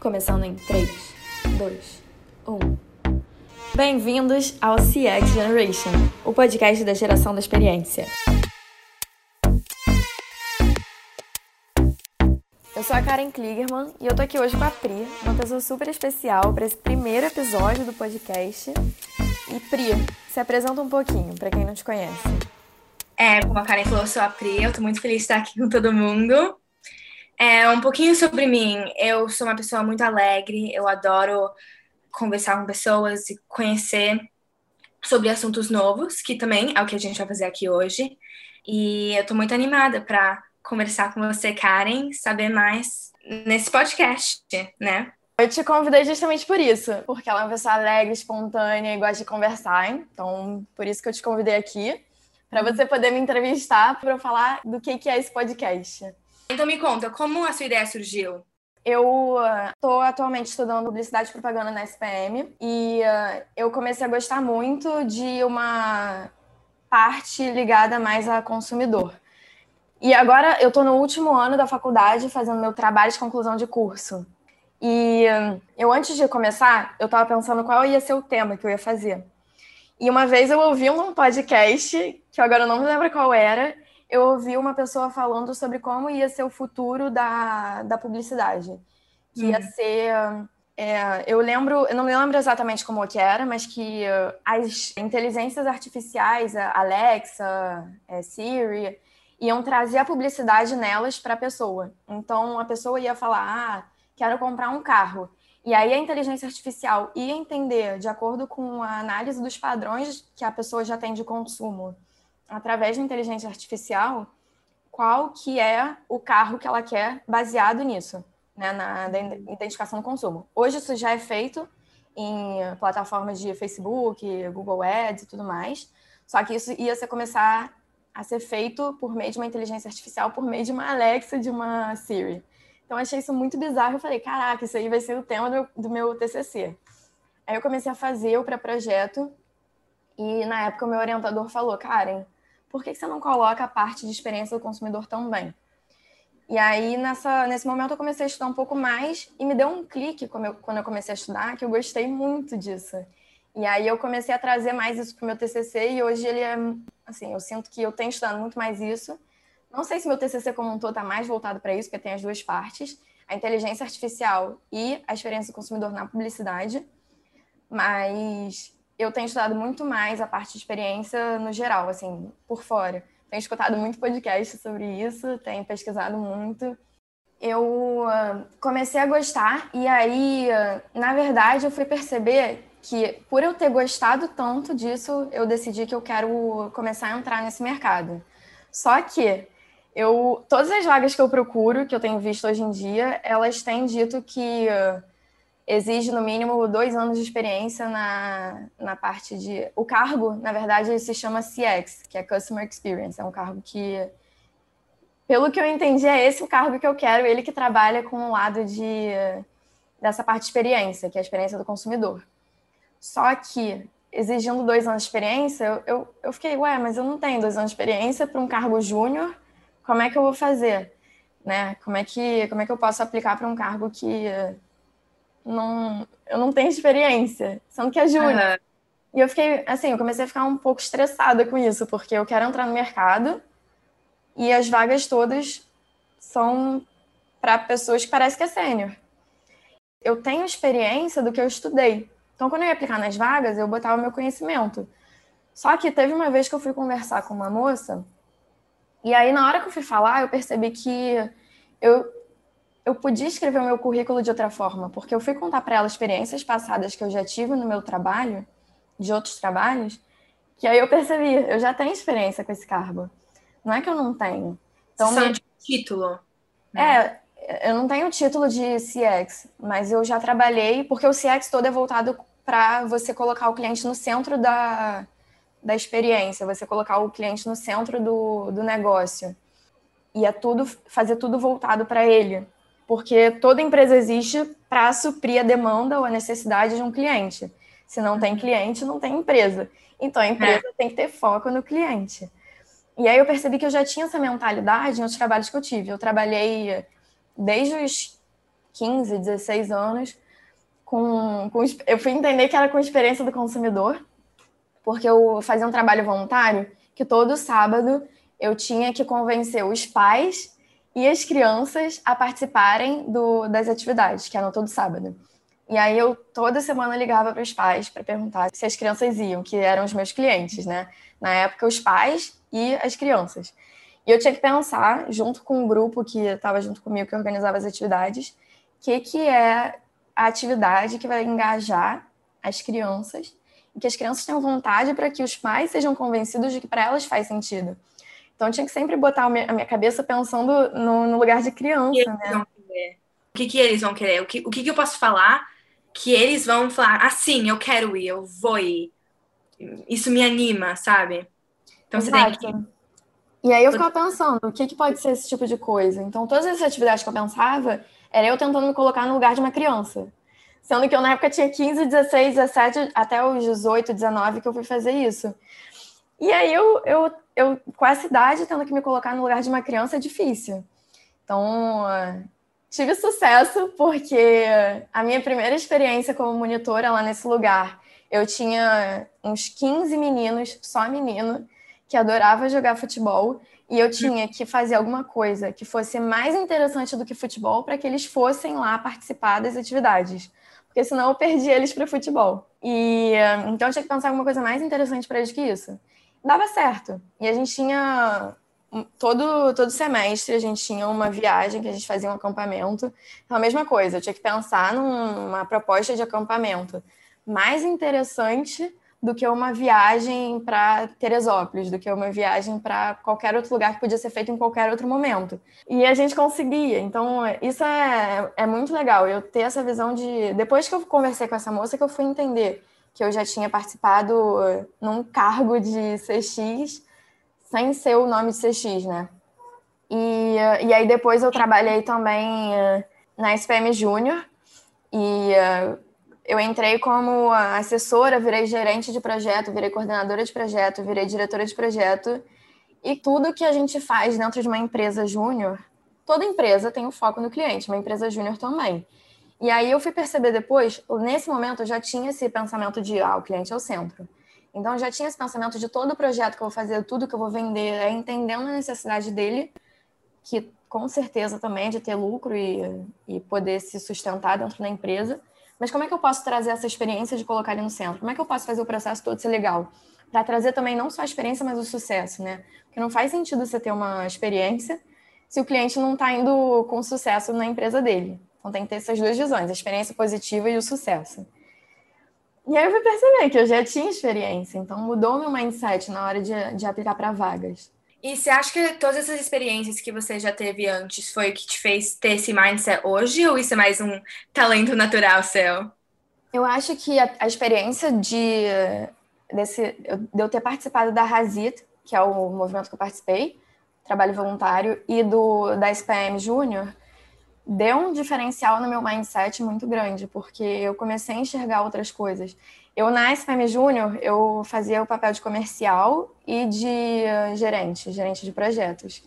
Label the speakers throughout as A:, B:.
A: Começando em 3, 2, 1. Bem-vindos ao CX Generation, o podcast da geração da experiência. Eu sou a Karen Kligerman e eu tô aqui hoje com a Pri, uma pessoa super especial para esse primeiro episódio do podcast. E Pri, se apresenta um pouquinho para quem não te conhece.
B: É, como a Karen falou, eu sou a Pri, eu tô muito feliz de estar aqui com todo mundo. É, um pouquinho sobre mim. Eu sou uma pessoa muito alegre, eu adoro conversar com pessoas e conhecer sobre assuntos novos, que também é o que a gente vai fazer aqui hoje. E eu tô muito animada para conversar com você, Karen, saber mais nesse podcast, né?
A: Eu te convidei justamente por isso, porque ela é uma pessoa alegre, espontânea e gosta de conversar. Então, por isso que eu te convidei aqui, para você poder me entrevistar para eu falar do que, que é esse podcast.
B: Então me conta, como a sua ideia surgiu?
A: Eu estou uh, atualmente estudando publicidade e propaganda na SPM e uh, eu comecei a gostar muito de uma parte ligada mais a consumidor. E agora eu estou no último ano da faculdade fazendo meu trabalho de conclusão de curso. E uh, eu, antes de começar, eu estava pensando qual ia ser o tema que eu ia fazer. E uma vez eu ouvi um podcast, que agora eu não me lembro qual era, eu ouvi uma pessoa falando sobre como ia ser o futuro da, da publicidade. Que ia uhum. ser. É, eu lembro, eu não me lembro exatamente como que era, mas que as inteligências artificiais, a Alexa, a Siri, iam trazer a publicidade nelas para a pessoa. Então a pessoa ia falar: ah, quero comprar um carro. E aí a inteligência artificial ia entender, de acordo com a análise dos padrões que a pessoa já tem de consumo, através da inteligência artificial, qual que é o carro que ela quer baseado nisso, né, na identificação do consumo. Hoje isso já é feito em plataformas de Facebook, Google Ads e tudo mais, só que isso ia ser, começar a ser feito por meio de uma inteligência artificial, por meio de uma Alexa, de uma Siri. Então, achei isso muito bizarro. Eu falei, caraca, isso aí vai ser o tema do, do meu TCC. Aí eu comecei a fazer o pré-projeto e, na época, o meu orientador falou, Karen, por que você não coloca a parte de experiência do consumidor também? E aí, nessa, nesse momento, eu comecei a estudar um pouco mais e me deu um clique quando eu, quando eu comecei a estudar, que eu gostei muito disso. E aí, eu comecei a trazer mais isso para o meu TCC e hoje ele é, assim, eu sinto que eu tenho estudado muito mais isso. Não sei se meu TCC como um todo está mais voltado para isso, porque tem as duas partes, a inteligência artificial e a experiência do consumidor na publicidade, mas eu tenho estudado muito mais a parte de experiência no geral, assim, por fora. Tenho escutado muito podcast sobre isso, tenho pesquisado muito. Eu uh, comecei a gostar e aí, uh, na verdade, eu fui perceber que por eu ter gostado tanto disso, eu decidi que eu quero começar a entrar nesse mercado. Só que eu todas as vagas que eu procuro, que eu tenho visto hoje em dia, elas têm dito que uh, exige no mínimo dois anos de experiência na, na parte de. O cargo, na verdade, se chama CX, que é Customer Experience. É um cargo que, pelo que eu entendi, é esse o cargo que eu quero, ele que trabalha com o lado de dessa parte de experiência, que é a experiência do consumidor. Só que, exigindo dois anos de experiência, eu, eu, eu fiquei, ué, mas eu não tenho dois anos de experiência para um cargo júnior, como é que eu vou fazer? Né? Como, é que, como é que eu posso aplicar para um cargo que não, eu não tenho experiência, sendo que é júnior. Uhum. E eu fiquei, assim, eu comecei a ficar um pouco estressada com isso, porque eu quero entrar no mercado e as vagas todas são para pessoas que parecem que é sênior. Eu tenho experiência do que eu estudei. Então, quando eu ia aplicar nas vagas, eu botava o meu conhecimento. Só que teve uma vez que eu fui conversar com uma moça, e aí, na hora que eu fui falar, eu percebi que eu eu podia escrever o meu currículo de outra forma, porque eu fui contar para ela experiências passadas que eu já tive no meu trabalho, de outros trabalhos, que aí eu percebi, eu já tenho experiência com esse cargo. Não é que eu não tenho.
B: Então, Só de título.
A: Né? É, eu não tenho título de CX, mas eu já trabalhei, porque o CX todo é voltado para você colocar o cliente no centro da, da experiência, você colocar o cliente no centro do, do negócio. E é tudo, fazer tudo voltado para ele porque toda empresa existe para suprir a demanda ou a necessidade de um cliente. Se não tem cliente, não tem empresa. Então a empresa é. tem que ter foco no cliente. E aí eu percebi que eu já tinha essa mentalidade nos trabalhos que eu tive. Eu trabalhei desde os 15, 16 anos, com, com, eu fui entender que era com experiência do consumidor, porque eu fazia um trabalho voluntário que todo sábado eu tinha que convencer os pais e as crianças a participarem do, das atividades, que eram todo sábado. E aí eu toda semana ligava para os pais para perguntar se as crianças iam, que eram os meus clientes, né? Na época, os pais e as crianças. E eu tinha que pensar, junto com o grupo que estava junto comigo, que organizava as atividades, o que, que é a atividade que vai engajar as crianças e que as crianças tenham vontade para que os pais sejam convencidos de que para elas faz sentido. Então, eu tinha que sempre botar a minha cabeça pensando no, no lugar de criança, né?
B: O que, que eles vão querer? O que, o que, que eu posso falar que eles vão falar assim, eu quero ir, eu vou ir. Isso me anima, sabe?
A: Então, Exato. você tem que... E aí eu ficava pensando, o que, que pode ser esse tipo de coisa? Então, todas essas atividades que eu pensava, era eu tentando me colocar no lugar de uma criança. Sendo que eu, na época, tinha 15, 16, 17, até os 18, 19 que eu fui fazer isso. E aí eu, eu, eu, com essa idade, tendo que me colocar no lugar de uma criança é difícil. Então, tive sucesso porque a minha primeira experiência como monitora lá nesse lugar, eu tinha uns 15 meninos, só menino, que adorava jogar futebol e eu tinha que fazer alguma coisa que fosse mais interessante do que futebol para que eles fossem lá participar das atividades. Porque senão eu perdi eles para futebol. E então eu tinha que pensar alguma coisa mais interessante para eles que isso dava certo. E a gente tinha todo todo semestre a gente tinha uma viagem que a gente fazia um acampamento. Então a mesma coisa, eu tinha que pensar numa proposta de acampamento mais interessante do que uma viagem para Teresópolis, do que uma viagem para qualquer outro lugar que podia ser feito em qualquer outro momento. E a gente conseguia. Então, isso é, é muito legal. Eu ter essa visão de. Depois que eu conversei com essa moça, que eu fui entender que eu já tinha participado num cargo de CX sem ser o nome de CX, né? E, e aí depois eu trabalhei também eh, na SPM Júnior e eh, eu entrei como assessora, virei gerente de projeto, virei coordenadora de projeto, virei diretora de projeto. E tudo que a gente faz dentro de uma empresa júnior, toda empresa tem um foco no cliente, uma empresa júnior também. E aí eu fui perceber depois, nesse momento eu já tinha esse pensamento de, ah, o cliente é o centro. Então eu já tinha esse pensamento de todo o projeto que eu vou fazer, tudo que eu vou vender, é entendendo a necessidade dele, que com certeza também é de ter lucro e, e poder se sustentar dentro da empresa. Mas como é que eu posso trazer essa experiência de colocar ele no centro? Como é que eu posso fazer o processo todo ser legal? Para trazer também não só a experiência, mas o sucesso, né? Porque não faz sentido você ter uma experiência se o cliente não está indo com sucesso na empresa dele. Então tem que ter essas duas visões, a experiência positiva e o sucesso. E aí eu fui perceber que eu já tinha experiência, então mudou meu mindset na hora de, de aplicar para vagas.
B: E você acha que todas essas experiências que você já teve antes foi o que te fez ter esse mindset hoje, ou isso é mais um talento natural seu?
A: Eu acho que a, a experiência de, desse, de eu ter participado da Razit, que é o movimento que eu participei, trabalho voluntário, e do da SPM Júnior, deu um diferencial no meu mindset muito grande, porque eu comecei a enxergar outras coisas. Eu, na SPM Júnior, eu fazia o papel de comercial e de gerente, gerente de projetos.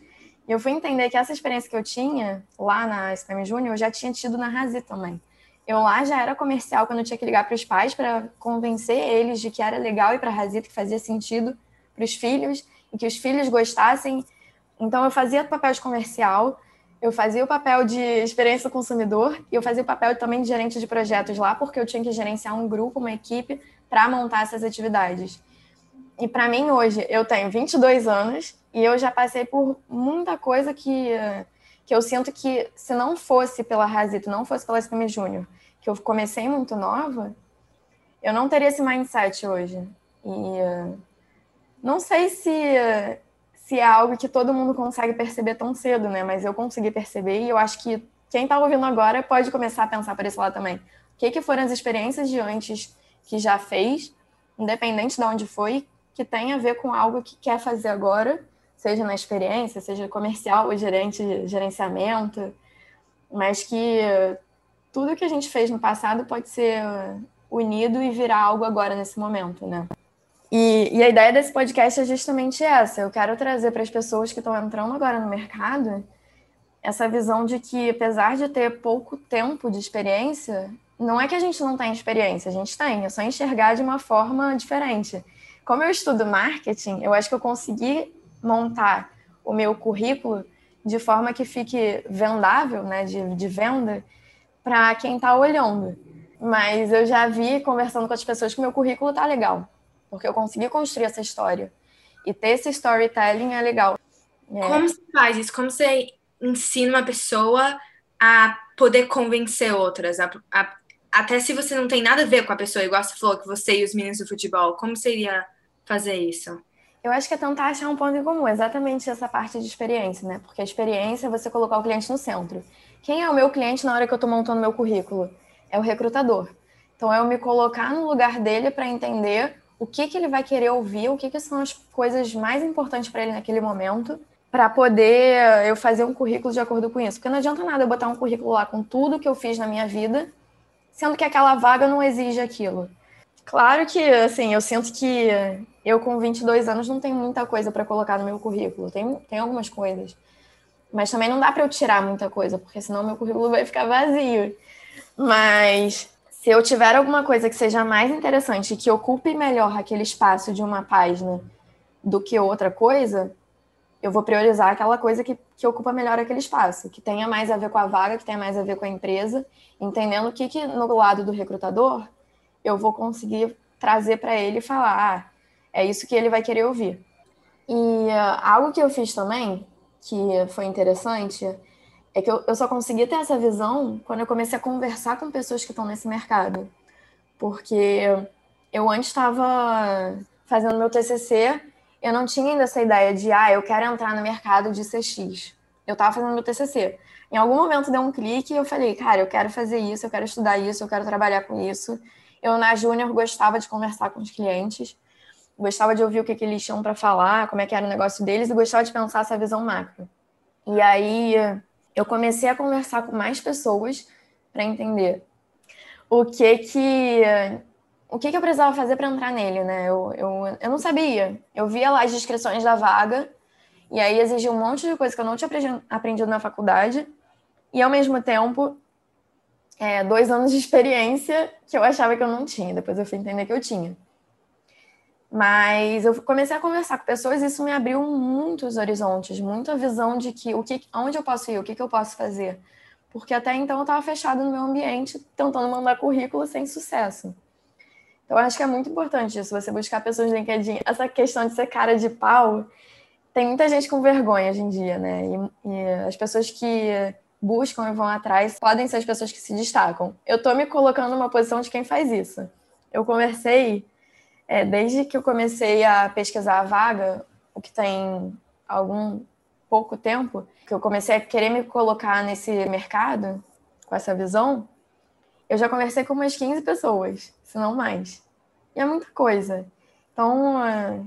A: E eu fui entender que essa experiência que eu tinha lá na SPM Júnior, eu já tinha tido na Razi também. Eu lá já era comercial quando eu tinha que ligar para os pais para convencer eles de que era legal ir para a Razita, que fazia sentido para os filhos e que os filhos gostassem. Então eu fazia o papel de comercial, eu fazia o papel de experiência do consumidor e eu fazia o papel também de gerente de projetos lá, porque eu tinha que gerenciar um grupo, uma equipe, para montar essas atividades. E para mim, hoje, eu tenho 22 anos e eu já passei por muita coisa que, que eu sinto que, se não fosse pela Razito, não fosse pela SPM Júnior, que eu comecei muito nova, eu não teria esse mindset hoje. E não sei se se é algo que todo mundo consegue perceber tão cedo, né? Mas eu consegui perceber e eu acho que quem está ouvindo agora pode começar a pensar por esse lado também. O que, que foram as experiências de antes que já fez, independente de onde foi, que tem a ver com algo que quer fazer agora, seja na experiência, seja comercial ou gerente, gerenciamento, mas que tudo que a gente fez no passado pode ser unido e virar algo agora nesse momento, né? E, e, a ideia desse podcast é justamente essa. Eu quero trazer para as pessoas que estão entrando agora no mercado essa visão de que, apesar de ter pouco tempo de experiência, não é que a gente não tem experiência, a gente tem, é só enxergar de uma forma diferente. Como eu estudo marketing, eu acho que eu consegui montar o meu currículo de forma que fique vendável, né, de, de venda, para quem está olhando. Mas eu já vi, conversando com as pessoas, que meu currículo tá legal, porque eu consegui construir essa história. E ter esse storytelling é legal.
B: É. Como você faz isso? Como você ensina uma pessoa a poder convencer outras? A, a, até se você não tem nada a ver com a pessoa, igual você falou que você e os meninos do futebol, como seria fazer isso?
A: Eu acho que é tentar achar um ponto em comum, exatamente essa parte de experiência, né? Porque a experiência é você colocar o cliente no centro. Quem é o meu cliente na hora que eu estou montando meu currículo? É o recrutador. Então, é eu me colocar no lugar dele para entender o que, que ele vai querer ouvir, o que, que são as coisas mais importantes para ele naquele momento, para poder eu fazer um currículo de acordo com isso. Porque não adianta nada eu botar um currículo lá com tudo que eu fiz na minha vida, sendo que aquela vaga não exige aquilo. Claro que, assim, eu sinto que eu com 22 anos não tenho muita coisa para colocar no meu currículo. Tem, tem algumas coisas. Mas também não dá para eu tirar muita coisa, porque senão meu currículo vai ficar vazio. Mas se eu tiver alguma coisa que seja mais interessante, que ocupe melhor aquele espaço de uma página do que outra coisa, eu vou priorizar aquela coisa que, que ocupa melhor aquele espaço, que tenha mais a ver com a vaga, que tenha mais a ver com a empresa, entendendo o que, que no lado do recrutador eu vou conseguir trazer para ele e falar, ah, é isso que ele vai querer ouvir. E uh, algo que eu fiz também, que foi interessante, é que eu, eu só consegui ter essa visão quando eu comecei a conversar com pessoas que estão nesse mercado. Porque eu antes estava fazendo meu TCC, eu não tinha ainda essa ideia de, ah, eu quero entrar no mercado de CX. Eu estava fazendo meu TCC. Em algum momento deu um clique e eu falei, cara, eu quero fazer isso, eu quero estudar isso, eu quero trabalhar com isso. Eu, na Júnior, gostava de conversar com os clientes, gostava de ouvir o que, que eles tinham para falar, como é que era o negócio deles, e gostava de pensar essa visão macro. E aí eu comecei a conversar com mais pessoas para entender o que que o que, que eu precisava fazer para entrar nele, né? Eu, eu, eu não sabia. Eu via lá as descrições da vaga e aí exigia um monte de coisa que eu não tinha aprendido na faculdade e ao mesmo tempo é, dois anos de experiência que eu achava que eu não tinha. Depois eu fui entender que eu tinha. Mas eu comecei a conversar com pessoas e isso me abriu muitos horizontes, muita visão de que o que, onde eu posso ir, o que, que eu posso fazer. Porque até então eu estava fechado no meu ambiente, tentando mandar currículo sem sucesso. Então eu acho que é muito importante isso, você buscar pessoas no LinkedIn. Essa questão de ser cara de pau, tem muita gente com vergonha hoje em dia, né? E, e as pessoas que buscam e vão atrás podem ser as pessoas que se destacam. Eu estou me colocando numa posição de quem faz isso. Eu conversei é, desde que eu comecei a pesquisar a vaga, o que tem algum pouco tempo, que eu comecei a querer me colocar nesse mercado, com essa visão, eu já conversei com umas 15 pessoas, se não mais. E é muita coisa. Então, é,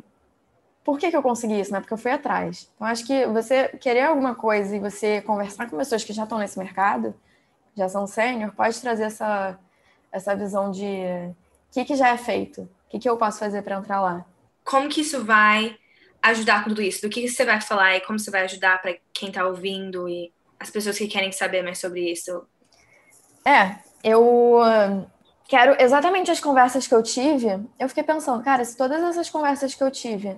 A: por que, que eu consegui isso? Né? Porque eu fui atrás. Então, acho que você querer alguma coisa e você conversar com pessoas que já estão nesse mercado, já são sênior, pode trazer essa, essa visão de o que, que já é feito que, que eu posso fazer para entrar lá?
B: Como que isso vai ajudar com tudo isso? Do que você vai falar e como você vai ajudar para quem está ouvindo e as pessoas que querem saber mais sobre isso?
A: É, eu ah, quero exatamente as conversas que eu tive. Eu fiquei pensando, cara, se todas essas conversas que eu tive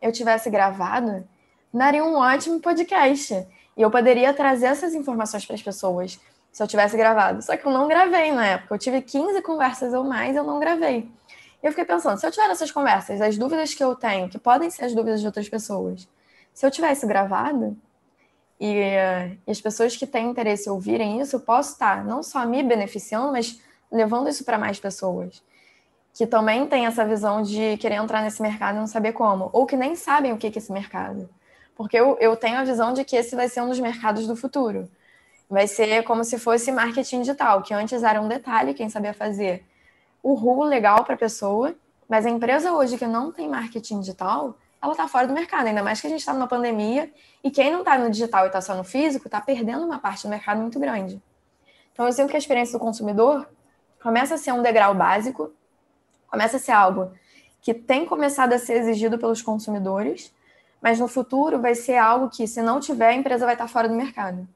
A: eu tivesse gravado, daria um ótimo podcast. E eu poderia trazer essas informações para as pessoas se eu tivesse gravado. Só que eu não gravei na época. Eu tive 15 conversas ou mais, eu não gravei eu fiquei pensando, se eu tiver essas conversas, as dúvidas que eu tenho, que podem ser as dúvidas de outras pessoas, se eu tiver isso gravado, e, e as pessoas que têm interesse em ouvirem isso, eu posso estar não só me beneficiando, mas levando isso para mais pessoas que também têm essa visão de querer entrar nesse mercado e não saber como, ou que nem sabem o que é esse mercado. Porque eu, eu tenho a visão de que esse vai ser um dos mercados do futuro. Vai ser como se fosse marketing digital, que antes era um detalhe, quem sabia fazer o RU legal para a pessoa, mas a empresa hoje que não tem marketing digital, ela está fora do mercado, ainda mais que a gente está numa pandemia e quem não está no digital e está só no físico está perdendo uma parte do mercado muito grande. Então, eu sinto que a experiência do consumidor começa a ser um degrau básico, começa a ser algo que tem começado a ser exigido pelos consumidores, mas no futuro vai ser algo que, se não tiver, a empresa vai estar fora do mercado.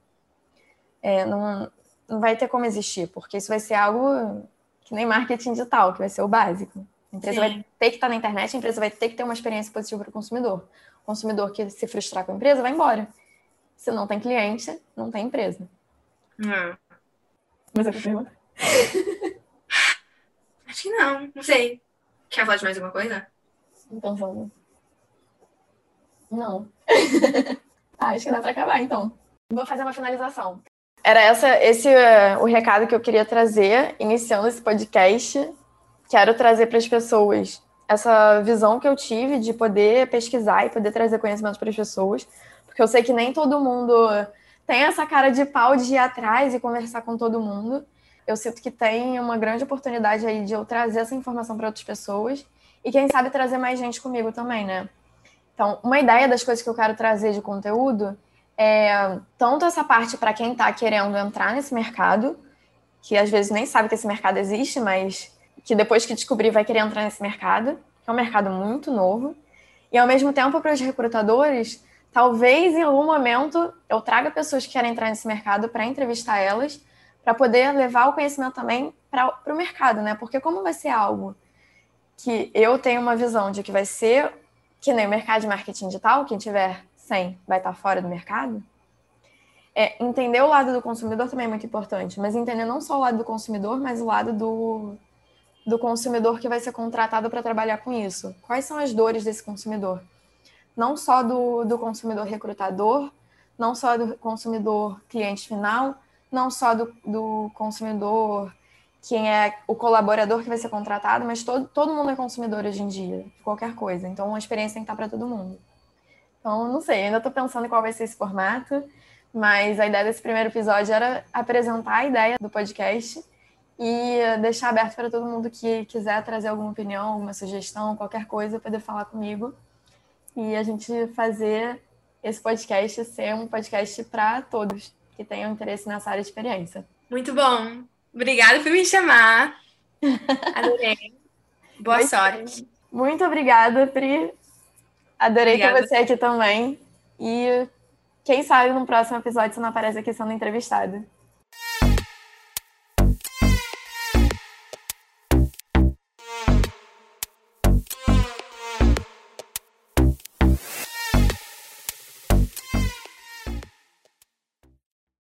A: é, não, não vai ter como existir, porque isso vai ser algo que nem marketing digital, que vai ser o básico. A empresa Sim. vai ter que estar na internet, a empresa vai ter que ter uma experiência positiva para o consumidor. O consumidor que se frustrar com a empresa vai embora. Se não tem cliente, não tem empresa.
B: Hum.
A: Mas é pergunta?
B: Acho que não, não sei. Quer falar de mais alguma coisa?
A: Então vamos. Não. ah, acho que dá para acabar, então. Vou fazer uma finalização. Era essa, esse uh, o recado que eu queria trazer, iniciando esse podcast. Quero trazer para as pessoas essa visão que eu tive de poder pesquisar e poder trazer conhecimento para as pessoas, porque eu sei que nem todo mundo tem essa cara de pau de ir atrás e conversar com todo mundo. Eu sinto que tem uma grande oportunidade aí de eu trazer essa informação para outras pessoas e quem sabe trazer mais gente comigo também, né? Então, uma ideia das coisas que eu quero trazer de conteúdo é tanto essa parte para quem está querendo entrar nesse mercado, que às vezes nem sabe que esse mercado existe, mas que depois que descobrir vai querer entrar nesse mercado, que é um mercado muito novo, e ao mesmo tempo para os recrutadores, talvez em algum momento eu traga pessoas que querem entrar nesse mercado para entrevistar elas, para poder levar o conhecimento também para o mercado, né? Porque como vai ser algo que eu tenho uma visão de que vai ser que nem o mercado de marketing digital, quem tiver 100 vai estar fora do mercado, é, entender o lado do consumidor também é muito importante, mas entender não só o lado do consumidor, mas o lado do, do consumidor que vai ser contratado para trabalhar com isso. Quais são as dores desse consumidor? Não só do, do consumidor recrutador, não só do consumidor cliente final, não só do, do consumidor quem é o colaborador que vai ser contratado, mas todo, todo mundo é consumidor hoje em dia, qualquer coisa. Então, a experiência tem que estar para todo mundo. Então, não sei, ainda estou pensando em qual vai ser esse formato, mas a ideia desse primeiro episódio era apresentar a ideia do podcast e deixar aberto para todo mundo que quiser trazer alguma opinião, alguma sugestão, qualquer coisa, poder falar comigo e a gente fazer esse podcast ser um podcast para todos que tenham interesse nessa área de experiência.
B: Muito bom. Obrigada por me chamar. Adorei. Boa muito sorte.
A: Bem. Muito obrigada, Pri. Adorei Obrigada. ter você aqui também. E quem sabe no próximo episódio você não aparece aqui sendo entrevistada.